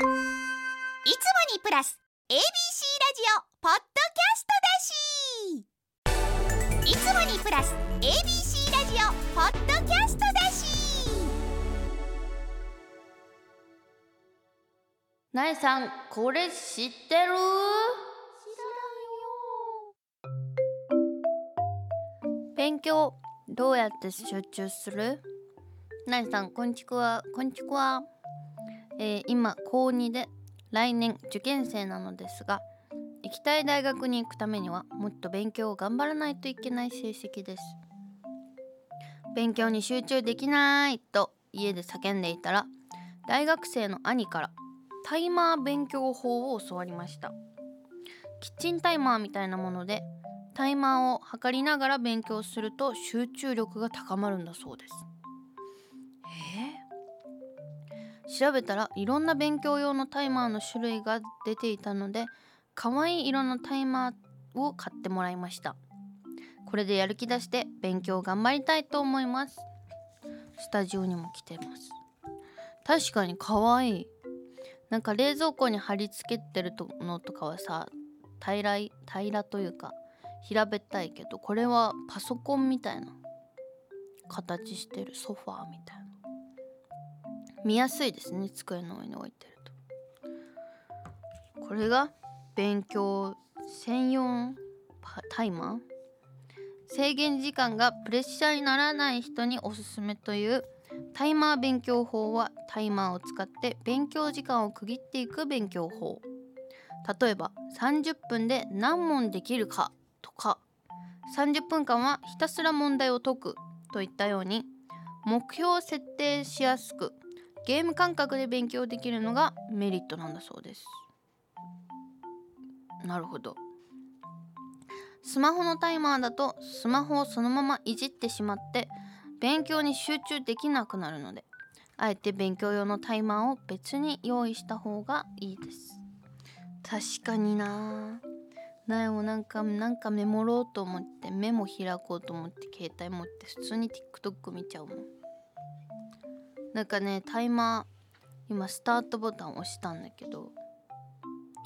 いつもにプラス ABC ラジオポッドキャストだし。いつもにプラス ABC ラジオポッドキャストだし。なえさんこれ知ってる？勉強どうやって集中する？なえさんこんちくわこんちくわ、えー今高2で来年受験生なのですが行きたい大学に行くためにはもっと勉強を頑張らないといけない成績です。勉強に集中できないと家で叫んでいたら大学生の兄からタイマー勉強法を教わりました。キッチンタイマーみたいなものでタイマーを測りながら勉強すると集中力が高まるんだそうです。えー調べたらいろんな勉強用のタイマーの種類が出ていたので可愛い色のタイマーを買ってもらいました。これでやる気出して勉強頑張りたいと思います。スタジオにも来てます。確かに可愛い。なんか冷蔵庫に貼り付けてるのとかはさ平らい平らというか平べったいけどこれはパソコンみたいな形してるソファーみたいな。見やすいですね机の上に置いてると。これが勉強専用タイマー。制限時間がプレッシャーにならない人におすすめというタイマー勉強法はタイマーを使って勉強時間を区切っていく勉強法。例えば30分で何問できるかとか30分間はひたすら問題を解くといったように目標を設定しやすくゲーム感覚で勉強できるのがメリットなんだそうです。なるほど。スマホのタイマーだとスマホをそのままいじってしまって勉強に集中できなくなるのであえて勉強用のタイマーを別に用意した方がいいです。確かにな。なえもなんかなんかメモろうと思ってメモ開こうと思って携帯持って普通に TikTok 見ちゃうもん。なんかねタイマー今スタートボタン押したんだけど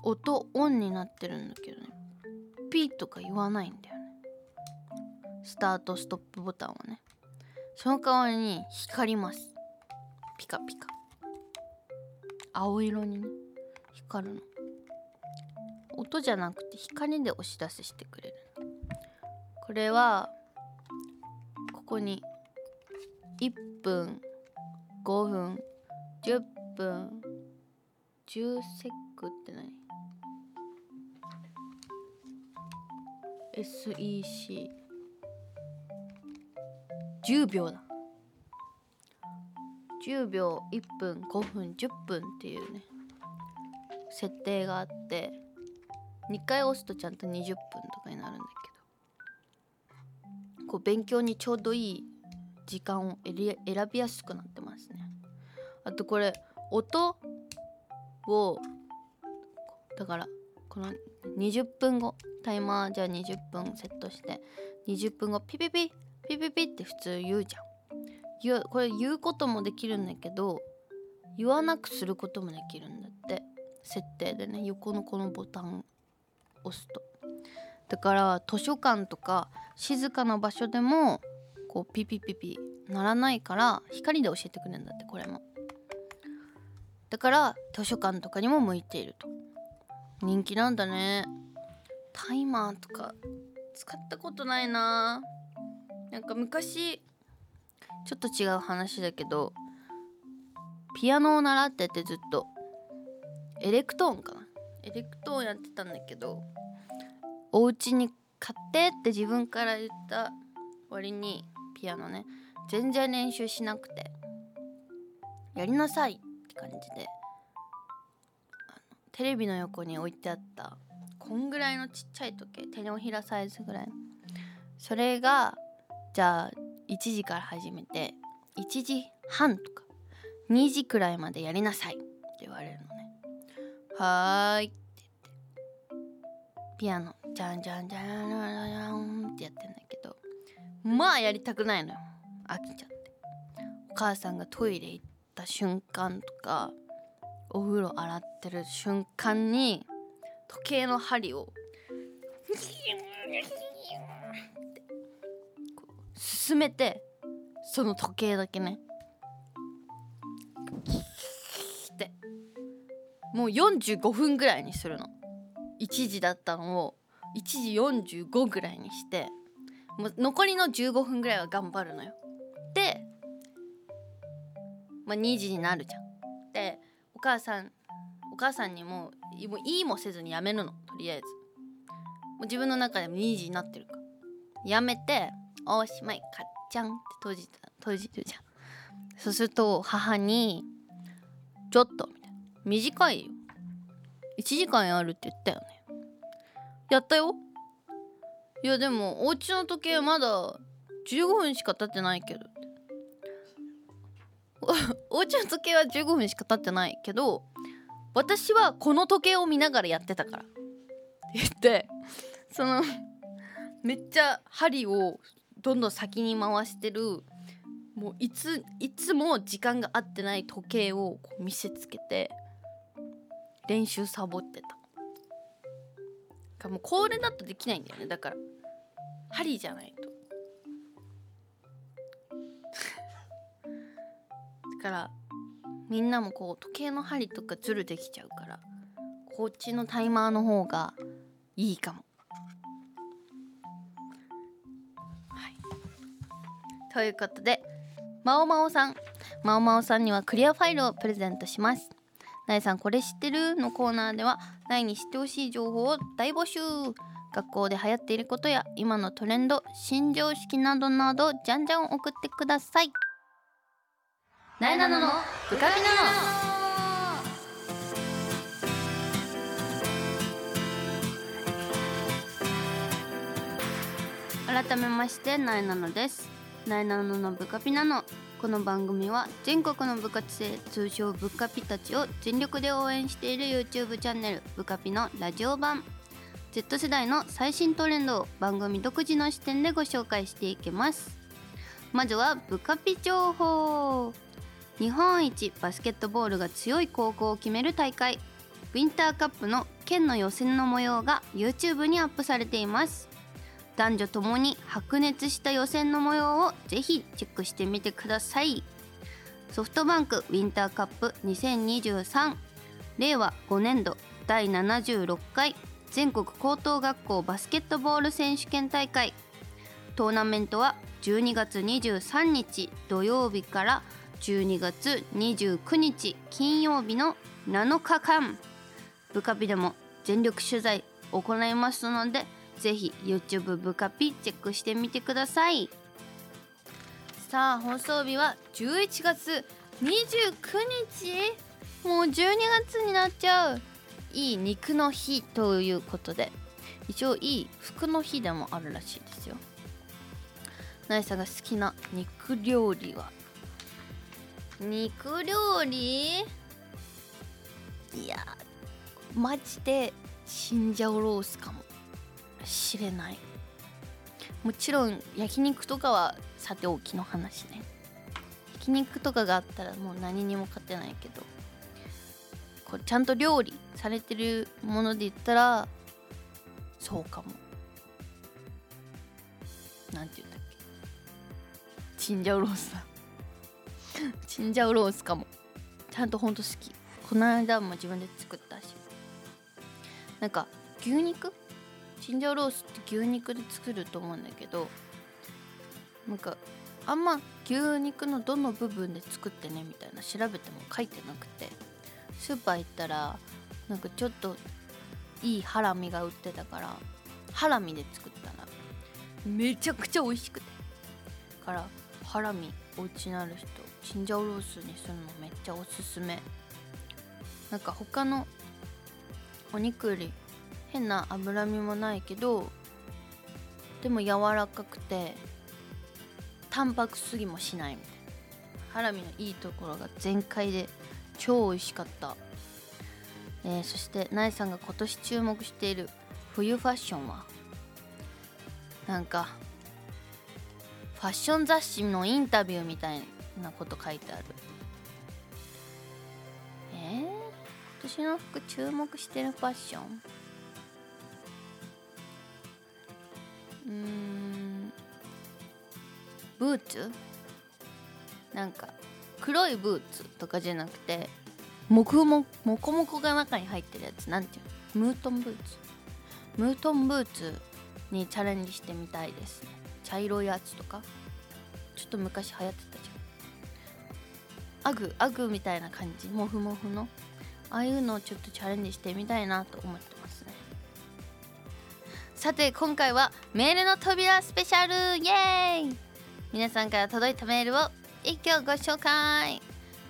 音オンになってるんだけどね。ピーとか言わないんだよね。スタートストップボタンはね。その代わりに光ります。ピカピカ。青色にね。光るの。音じゃなくて光でお知らせしてくれるこれはここに1分5分。10分。10セックって何？SEC 10秒だ。10秒1分。5分。10分っていうね。設定があって。2回押すとちゃんと20分とかになるんだけど。こう勉強にちょうどいい時間を選びやすくなってとこれ音をだからこの20分後タイマーじゃあ20分セットして20分後ピピピピピピって普通言うじゃん。言うこれ言うこともできるんだけど言わなくすることもできるんだって。設定でね横のこのボタン押すと。だから図書館とか静かな場所でもこうピピピピならないから光で教えてくれるんだってこれも。だから図書館とかにも向いていると。人気なんだね。タイマーとか使ったことないな。なんか昔ちょっと違う話だけどピアノを習っててずっと。エレクトーンかな。エレクトーンやってたんだけどお家に買ってって自分から言った割にピアノね全然練習しなくて。やりなさいって感じで。テレビの横に置いてあったこんぐらいのちっちゃい時計手のひらサイズぐらい。それがじゃあ1時から始めて1時半とか2時くらいまでやりなさいって言われるのね。はーいって言ってピアノじゃんじゃんじゃんじゃんじゃんってやってんだけどまあやりたくないのよ飽きちゃって。お母さんがトイレ行った瞬間とかお風呂洗ってる瞬間に時計の針をこう進めてその時計だけね。ってもう45分ぐらいにするの。1時だったのを1時45ぐらいにしてもう残りの15分ぐらいは頑張るのよ。で、まあ、2時になるじゃん。母さんお母さんにももういいもせずにやめるのとりあえず。もう自分の中でも2時になってるから。やめて「おしまいかっちゃん」って閉じた閉じるじゃん。そうすると母に「ちょっと」みたいな「短いよ。1時間やるって言ったよね。やったよ。いやでもお家の時計まだ15分しか経ってないけど。おお家の時計は15分しか経ってないけど私はこの時計を見ながらやってたから。って言ってそのめっちゃ針をどんどん先に回してるもういついつも時間が合ってない時計をこう見せつけて練習サボってた。もうこれだとできないんだよね。だから針じゃないと。からみんなもこう時計の針とかズルできちゃうからこっちのタイマーの方がいいかも。はい、ということでまおまおさんまおまおさんにはクリアファイルをプレゼントします。なえさんこれ知ってるのコーナーではなえに知ってほしい情報を大募集学校で流行っていることや今のトレンド新常識などなどじゃんじゃん送ってくださいなえなののブカピナの改めましてなえなのです。なえなののブカピナのこの番組は全国の部活生通称ブカピたちを全力で応援している YouTube チャンネルブカピのラジオ版。Z 世代の最新トレンドを番組独自の視点でご紹介していきます。まずはブカピ情報。日本一バスケットボールが強い高校を決める大会ウィンターカップの県の予選の模様が YouTube にアップされています。男女ともに白熱した予選の模様をぜひチェックしてみてください。ソフトバンクウィンターカップ2023令和5年度第76回全国高等学校バスケットボール選手権大会。トーナメントは12月23日土曜日から12月29日金曜日の7日間。ブカピでも全力取材行いますのでぜひ YouTube ブカピチェックしてみてください。さあ放送日は11月29日。もう12月になっちゃう。いい肉の日ということで。一応いい服の日でもあるらしいですよ。ナイさんが好きな肉料理は？肉料理？いやマジでチンジャオロースかもしれない。もちろん焼肉とかはさておきの話ね。焼肉とかがあったらもう何にも勝てないけどこうちゃんと料理されてるもので言ったらそうかも。なんて言ったっけ？チンジャオロースだ。チンジャオロースかも。ちゃんとほんと好き。この間も自分で作ったし。なんか牛肉？チンジャオロースって牛肉で作ると思うんだけどなんかあんま牛肉のどの部分で作ってねみたいな調べても書いてなくて。スーパー行ったらなんかちょっといいハラミが売ってたからハラミで作ったらめちゃくちゃ美味しくて。からハラミお家にある人チンジャオロースにするのめっちゃおすすめ。なんか他のお肉より変な脂身もないけどでも柔らかくて淡白すぎもしないみたいな。ハラミのいいところが全開で超美味しかった、えーそしてナイさんが今年注目している冬ファッションは？なんかファッション雑誌のインタビューみたいなこと書いてある。え年の服注目してるファッション？うんブーツ？なんか黒いブーツとかじゃなくてもくももこもこが中に入ってるやつ。なんていうの？ムートンブーツ？ムートンブーツにチャレンジしてみたいですね。茶色いやつとか？ちょっと昔流行ってアグアグみたいな感じ。モフモフの。ああいうのをちょっとチャレンジしてみたいなと思ってますね。さて今回はメールの扉スペシャル。イエーイ！皆さんから届いたメールを一挙ご紹介。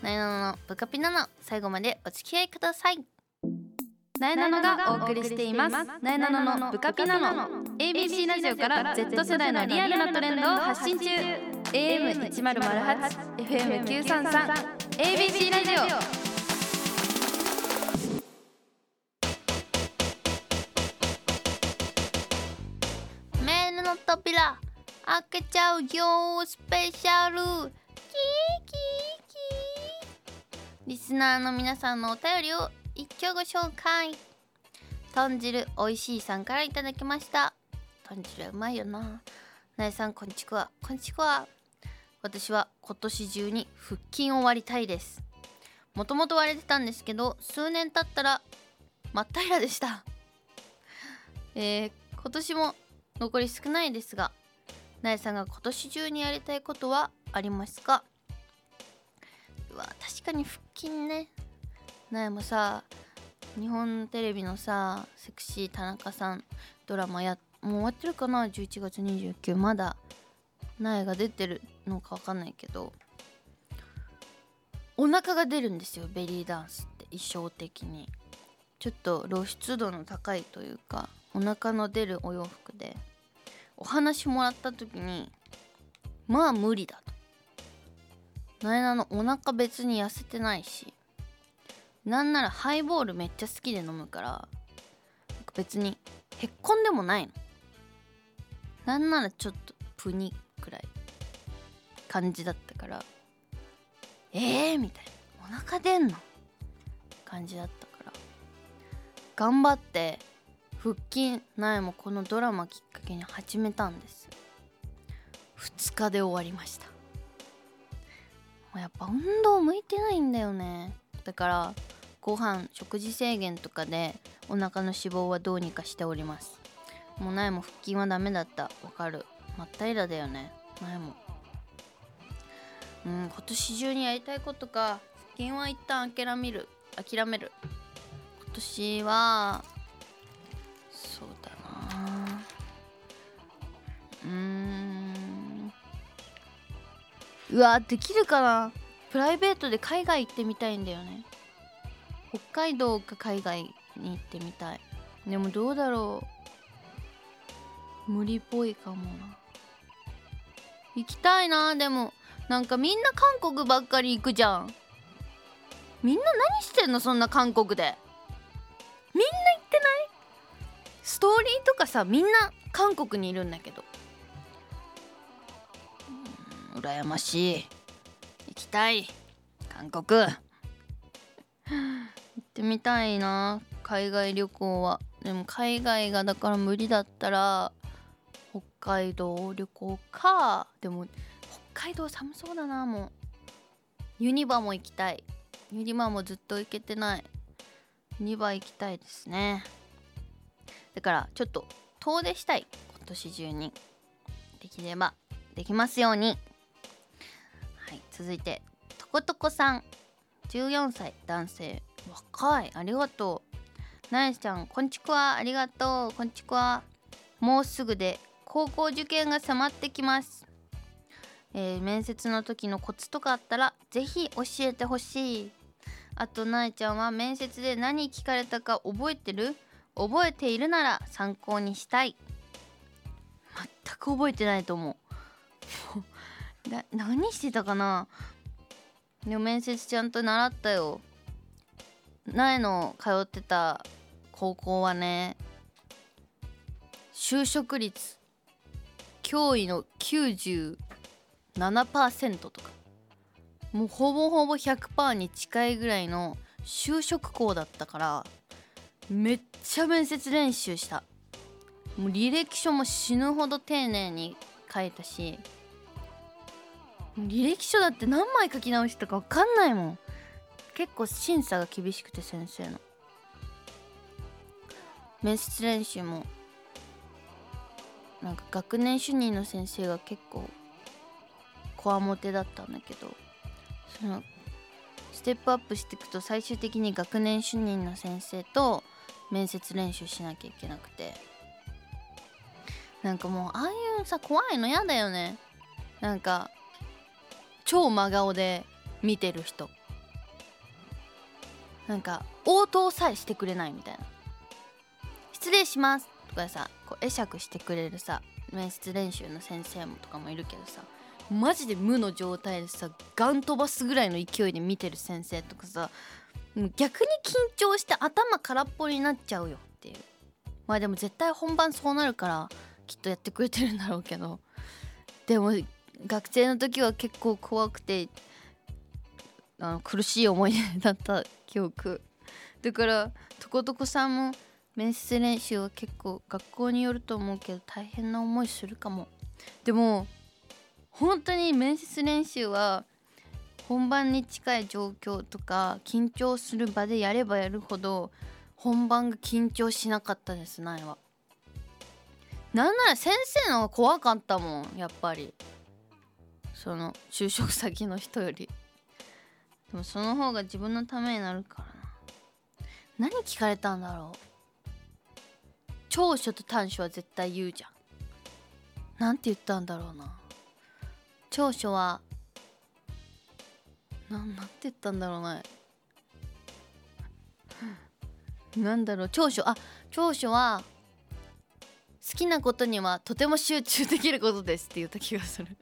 なえなののブカピナの最後までお付き合いください。なえなのがお送りしています。なえなののブカピナの ABC ラジオから Z 世代のリアルなトレンドを発信中。AM1008 FM933 ABC ラジオ。メールの扉開けちゃうよスペシャル。キーキーキー。リスナーの皆さんのお便りを一挙ご紹介。豚汁おいしいさんからいただきました。豚汁うまいよな。なえさんこんちくわ。こんちくわ私は今年中に腹筋を割りたいです。もともと割れてたんですけど数年経ったら真っ平らでした。えー、今年も残り少ないですがなえさんが今年中にやりたいことはありますか？うわ確かに腹筋ね。なえもさ日本テレビのさセクシー田中さんドラマやもう終わってるかな？11月29まだ。なえが出てるのかわかんないけどお腹が出るんですよベリーダンスって衣装的に。ちょっと露出度の高いというかお腹の出るお洋服で。お話もらった時にまあ無理だと。なえなのお腹別に痩せてないしなんならハイボールめっちゃ好きで飲むから別にへっこんでもないの。なんならちょっとプニくらい感じだったからえー？みたいな。お腹出んの？感じだったから。頑張って腹筋苗もこのドラマきっかけに始めたんです。2日で終わりました。やっぱ運動向いてないんだよね。だからご飯食事制限とかでお腹の脂肪はどうにかしております。もう苗も腹筋はダメだった。わかる。真っ平らだよね。苗も。うん今年中にやりたいことか。腹筋は一旦諦める。諦める。今年はそうだな。うーん。うわできるかな。プライベートで海外行ってみたいんだよね。北海道か海外に行ってみたい。でもどうだろう。無理っぽいかもな。行きたいなでも。なんかみんな韓国ばっかり行くじゃん。みんな何してんのそんな韓国で。みんな行ってない？ストーリーとかさみんな韓国にいるんだけど。うん羨ましい。行きたい。韓国。行ってみたいな海外旅行は。でも海外がだから無理だったら北海道旅行かでも北海道寒そうだなもう。ユニバも行きたい。ユニバもずっと行けてない。ユニバ行きたいですね。だからちょっと遠出したい。今年中に。できればできますように。はい続いてとことこさん。14歳男性。若い。ありがとう。なえちゃんこんちくわ。ありがとう。こんちくわ。もうすぐで。高校受験が迫ってきます。えー面接の時のコツとかあったらぜひ教えてほしい。あとなえちゃんは面接で何聞かれたか覚えてる？覚えているなら参考にしたい。全く覚えてないと思う。な何してたかな？でも面接ちゃんと習ったよ。苗の通ってた高校はね就職率驚異の97%とか。もうほぼほぼ100%に近いぐらいの就職校だったからめっちゃ面接練習した。もう履歴書も死ぬほど丁寧に書いたし履歴書だって何枚書き直したか分かんないもん。結構審査が厳しくて先生の。面接練習もなんか学年主任の先生が結構こわもてだったんだけどそのステップアップしていくと最終的に学年主任の先生と面接練習しなきゃいけなくて。なんかもうああいうさ怖いの嫌だよね。なんか超真顔で見てる人。なんか応答さえしてくれないみたいな「失礼します」かさこう会釈してくれるさ面接練習の先生もとかもいるけどさマジで無の状態でさガン飛ばすぐらいの勢いで見てる先生とかさ逆に緊張して頭空っぽになっちゃうよっていう。まあでも絶対本番そうなるからきっとやってくれてるんだろうけど。でも学生の時は結構怖くてあの苦しい思い出だった記憶。だからとことこさんも面接練習は結構学校によると思うけど大変な思いするかも。でも本当に面接練習は本番に近い状況とか緊張する場でやればやるほど本番が緊張しなかったです苗は。なんなら先生の方が怖かったもんやっぱり。その就職先の人より。でもその方が自分のためになるからな。何聞かれたんだろう。長所と短所は絶対言うじゃん。なんて言ったんだろうな。長所はななんて言ったんだろうな。なんだろう。長所あ長所は好きなことにはとても集中できることですって言った気がする。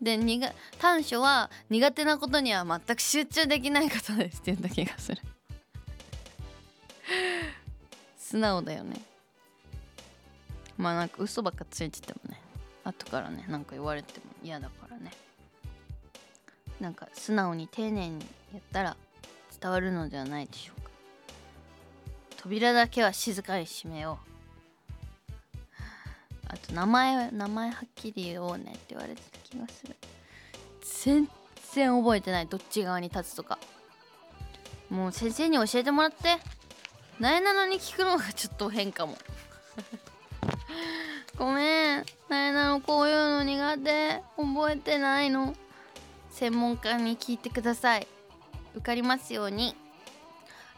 で苦短所は苦手なことには全く集中できないことですって言った気がする。素直だよね。まあなんか嘘ばっかついててもね。後からねなんか言われても嫌だからね。なんか素直に丁寧にやったら伝わるのではないでしょうか。扉だけは静かに閉めよう。あと名前名前はっきり言おうねって言われてた気がする。全然覚えてない。どっち側に立つとか。もう先生に教えてもらって。なえなのに聞くのがちょっと変かも。ごめん。なえなのこういうの苦手。覚えてないの。専門家に聞いてください。受かりますように。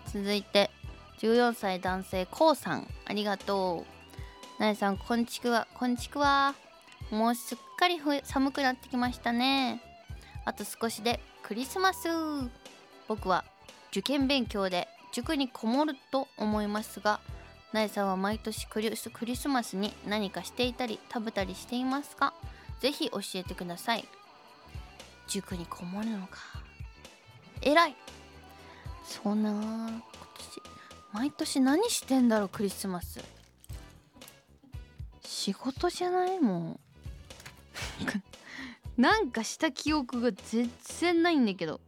続いて14歳男性こうさん。ありがとう。なえさんこんちくわ。こんちくわ。もうすっかり寒くなってきましたね。あと少しでクリスマス。僕は受験勉強で塾にこもると思いますがなえさんは毎年クリスクリスマスに何かしていたり食べたりしていますか？ぜひ教えてください。塾にこもるのか。偉い。そうな今年毎年何してんだろうクリスマス。仕事じゃないもん。なんかした記憶が全然ないんだけど。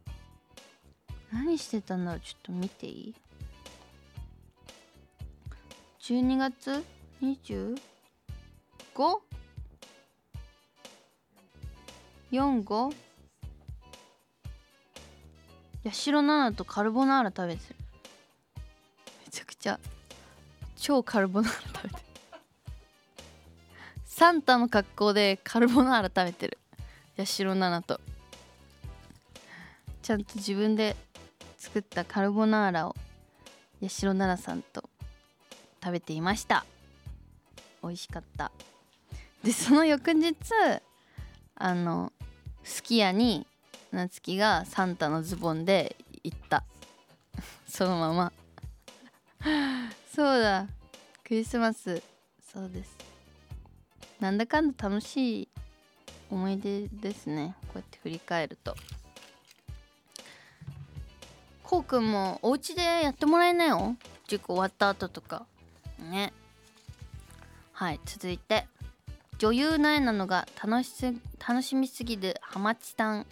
何してたんだろうちょっと見ていい？12月 25? 45? 八代奈々とカルボナーラ食べてる。めちゃくちゃ超カルボナーラ食べてる。サンタの格好でカルボナーラ食べてる。八代奈々と。ちゃんと自分で作ったカルボナーラを八代奈々さんと食べていました。美味しかった。でその翌日あのすき家に夏希がサンタのズボンで行った。そのまま。そうだ。クリスマス。そうです。なんだかんだ楽しい思い出ですね。こうやって振り返ると。こうくんもお家でやってもらえなよ塾終わった後とか。ね。はい続いて。女優苗なのが楽しす楽しみすぎるハマチさん、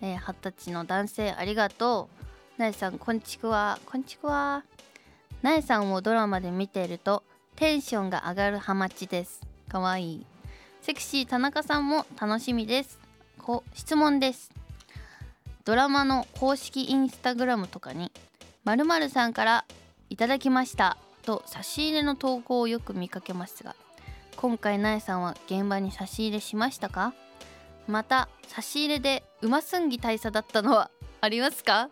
えー、二十歳の男性。ありがとう。なえさんこんちくわ。こんちくわ。なえさんをドラマで見ているとテンションが上がるハマチです。かわいい。セクシー田中さんも楽しみです。こ質問です。ドラマの公式インスタグラムとかに〇〇さんからいただきましたと差し入れの投稿をよく見かけますが今回なえさんは現場に差し入れしましたか？また差し入れでうますんぎ大佐だったのはありますか？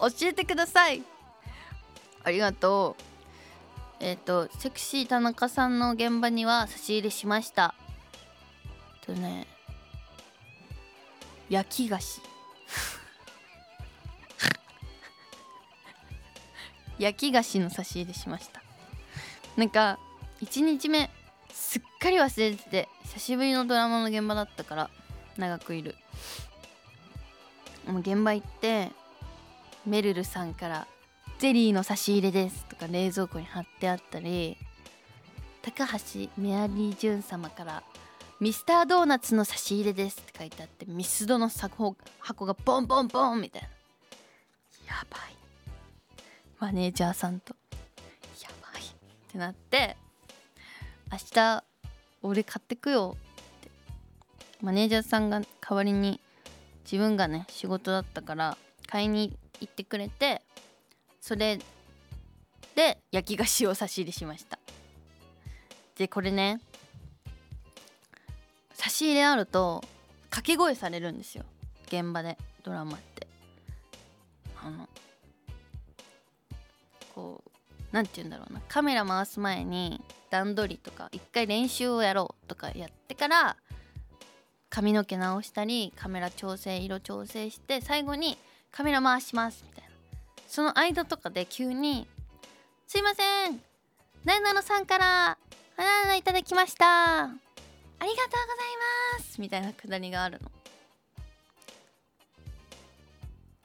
教えてください。ありがとう。えっ、とセクシー田中さんの現場には差し入れしました。とね焼き菓子。焼き菓子の差し入れしました。なんか1日目すっかり忘れてて久しぶりのドラマの現場だったから長くいる。もう現場行ってめるるさんから「ゼリーの差し入れです」とか冷蔵庫に貼ってあったり高橋メアリージュン様から「ミスタードーナツの差し入れです」って書いてあってミスドの箱がボンボンボンみたいな。マネージャーさんと。やばい。ってなって明日俺買ってくよ。って。マネージャーさんが代わりに自分がね仕事だったから買いに行ってくれてそれで焼き菓子を差し入れしました。でこれね差し入れあると掛け声されるんですよ。現場でドラマって。あのこう何て言うんだろうな。カメラ回す前に段取りとか一回練習をやろうとかやってから髪の毛直したりカメラ調整色調整して最後にカメラ回しますみたいな。その間とかで急に「すいませんなえなのさんから花々いただきました。ありがとうございます」みたいなくだりがあるの。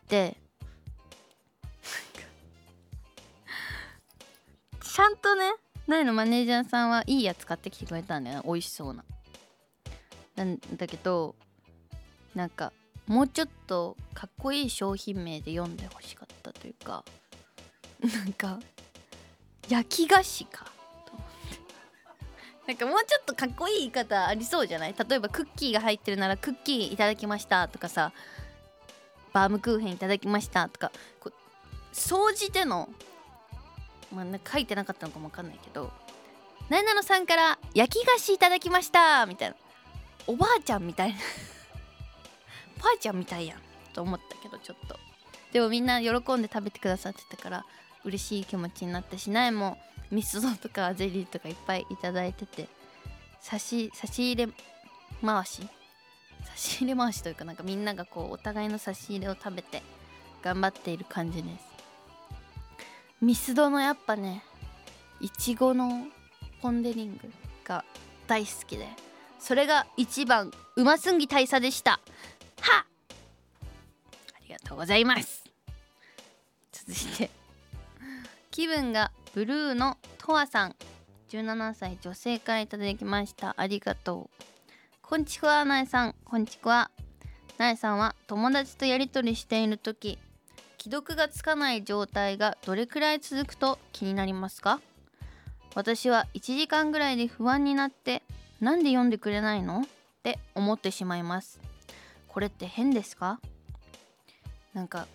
でちゃんとねなえのマネージャーさんはいいやつ買ってきてくれたんだよ美味しそうな。なんだけどなんかもうちょっとかっこいい商品名で読んでほしかったというかなんか焼き菓子かと思って。なんかもうちょっとかっこいい言い方ありそうじゃない？例えばクッキーが入ってるならクッキーいただきましたとかさバームクーヘンいただきましたとかこう総じてのまあ、ね、書いてなかったのかもわかんないけど「なえなのさんから焼き菓子いただきました」みたいな。おばあちゃんみたいな。ばあちゃんみたいやんと思ったけどちょっと。でもみんな喜んで食べてくださってたから嬉しい気持ちになったし苗もミスドとかゼリーとかいっぱいいただいてて差し差し入れ回し？差し入れ回しというかなんかみんながこうお互いの差し入れを食べて頑張っている感じです。ミスドのやっぱねいちごのポン・デ・リングが大好きでそれが一番うますんぎ大佐でした。はありがとうございます。続いて気分がブルーのとわさん。17歳女性からいただきました。ありがとう。こんちくわなえさん。こんちくわ。なえさんは友達とやり取りしている時既読がつかない状態がどれくらい続くと気になりますか？私は1時間ぐらいで不安になってなんで読んでくれないの？って思ってしまいます。これって変ですか？なんか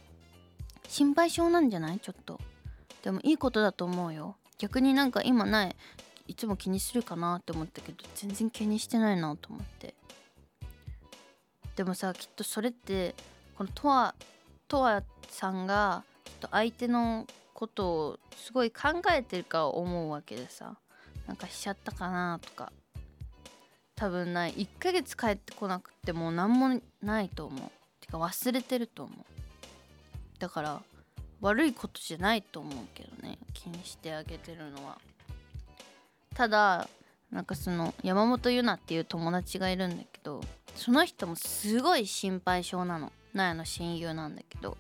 心配性なんじゃない？ちょっと。でもいいことだと思うよ。逆になんか今ない。いつも気にするかなって思ったけど全然気にしてないなと思って。でもさきっとそれってこのとわとわさんがきっと相手のことをすごい考えてるか思うわけでさ。なんかしちゃったかなとか。多分ない。1ヶ月帰ってこなくても何もないと思う。てか忘れてると思う。だから悪いことじゃないと思うけどね。気にしてあげてるのは。ただなんかその山本優奈っていう友達がいるんだけどその人もすごい心配性なの。納屋の親友なんだけど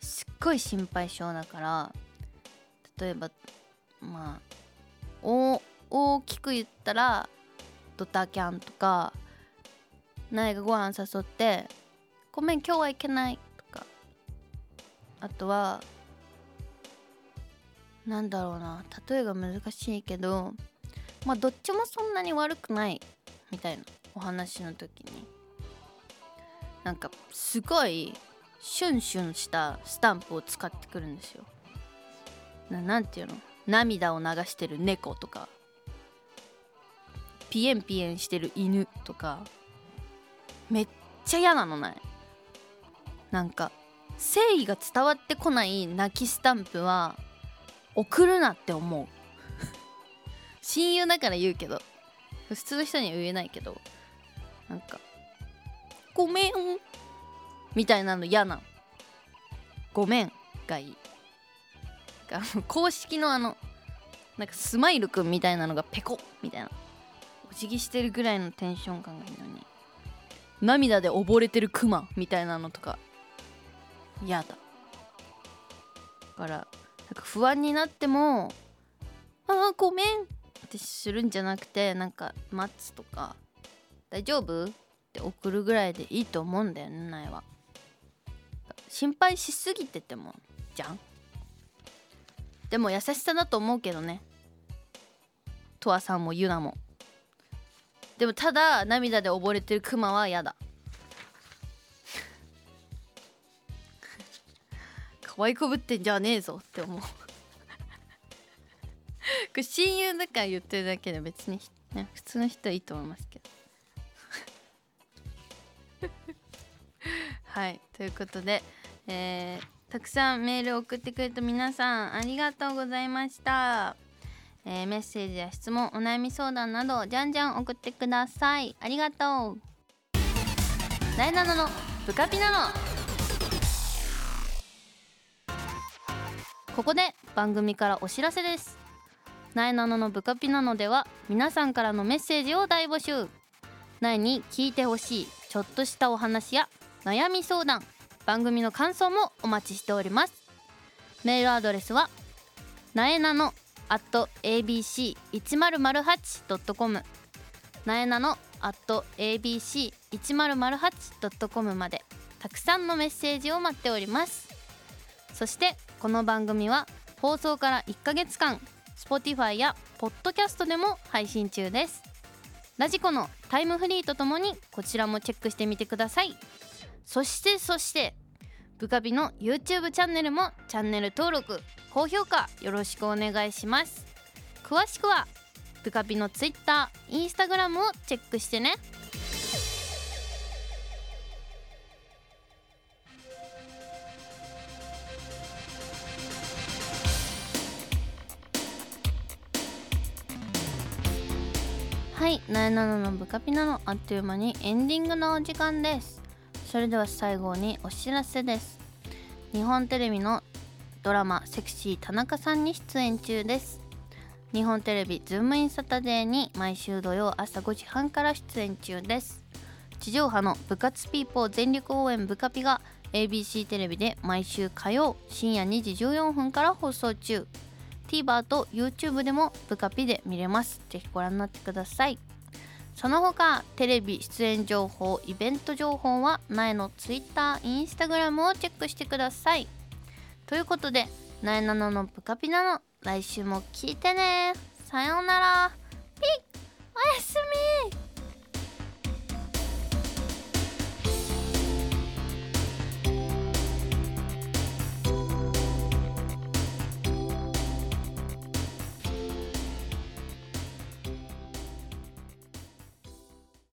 すっごい心配性だから例えばまあ大きく言ったらドタキャンとか苗がご飯誘って「ごめん今日は行けない」とか。あとはなんだろうな例えが難しいけどまあどっちもそんなに悪くないみたいなお話の時に。なんかすごいシュンシュンしたスタンプを使ってくるんですよ。ななんていうの？涙を流してる猫とか。ピエンピエンしてる犬とか。めっちゃ嫌なのないなんか誠意が伝わってこない泣きスタンプは送るなって思う。親友だから言うけど。普通の人には言えないけど。なんか「ごめん」みたいなの嫌なごめんがいい。公式のあのなんかスマイルくんみたいなのがペコみたいな。お辞儀してるぐらいのテンション感がいいのに。涙で溺れてるクマみたいなのとか嫌だ。だからなんか不安になっても「ああごめん」ってするんじゃなくてなんか待つとか「大丈夫?」って送るぐらいでいいと思うんだよね苗は。心配しすぎててもじゃん。でも優しさだと思うけどね。とわさんもゆなも。でもただ涙で溺れてるクマは嫌だ。可愛いこぶってんじゃねえぞって思う。これ親友だから言ってるだけで別に、ね、普通の人はいいと思いますけど。はいということで、えー、たくさんメールを送ってくれた皆さんありがとうございました、えーメッセージや質問お悩み相談などじゃんじゃん送ってください。ありがとう。なえなののブカピナノ。ここで番組からお知らせです。なえなののブカピナノでは皆さんからのメッセージを大募集。なえに聞いてほしいちょっとしたお話や悩み相談。番組の感想もお待ちしております。メールアドレスはなえなの at abc1008.com なえなの at abc1008.com までたくさんのメッセージを待っております。そしてこの番組は放送から1ヶ月間 Spotify や Podcast でも配信中です。ラジコのタイムフリーとともにこちらもチェックしてみてください。そしてそしてブカビの YouTube チャンネルもチャンネル登録高評価よろしくお願いします。詳しくはブカビの Twitter、Instagram をチェックしてね。はい、なえなののブカピナのあっという間にエンディングのお時間です。それでは最後にお知らせです。日本テレビのドラマ「セクシー田中さん」に出演中です。日本テレビ「ズームインサタデー」に毎週土曜朝5時半から出演中です。地上波の部活ピーポー全力応援ブカピが ABC テレビで毎週火曜深夜2時14分から放送中。TVer と YouTube でもブカピで見れます。ぜひご覧になってください。その他テレビ出演情報イベント情報は苗の Twitter、Instagram をチェックしてください。ということでなえなののぷかぴなの来週も聞いてね。さようなら。ピッおやすみ。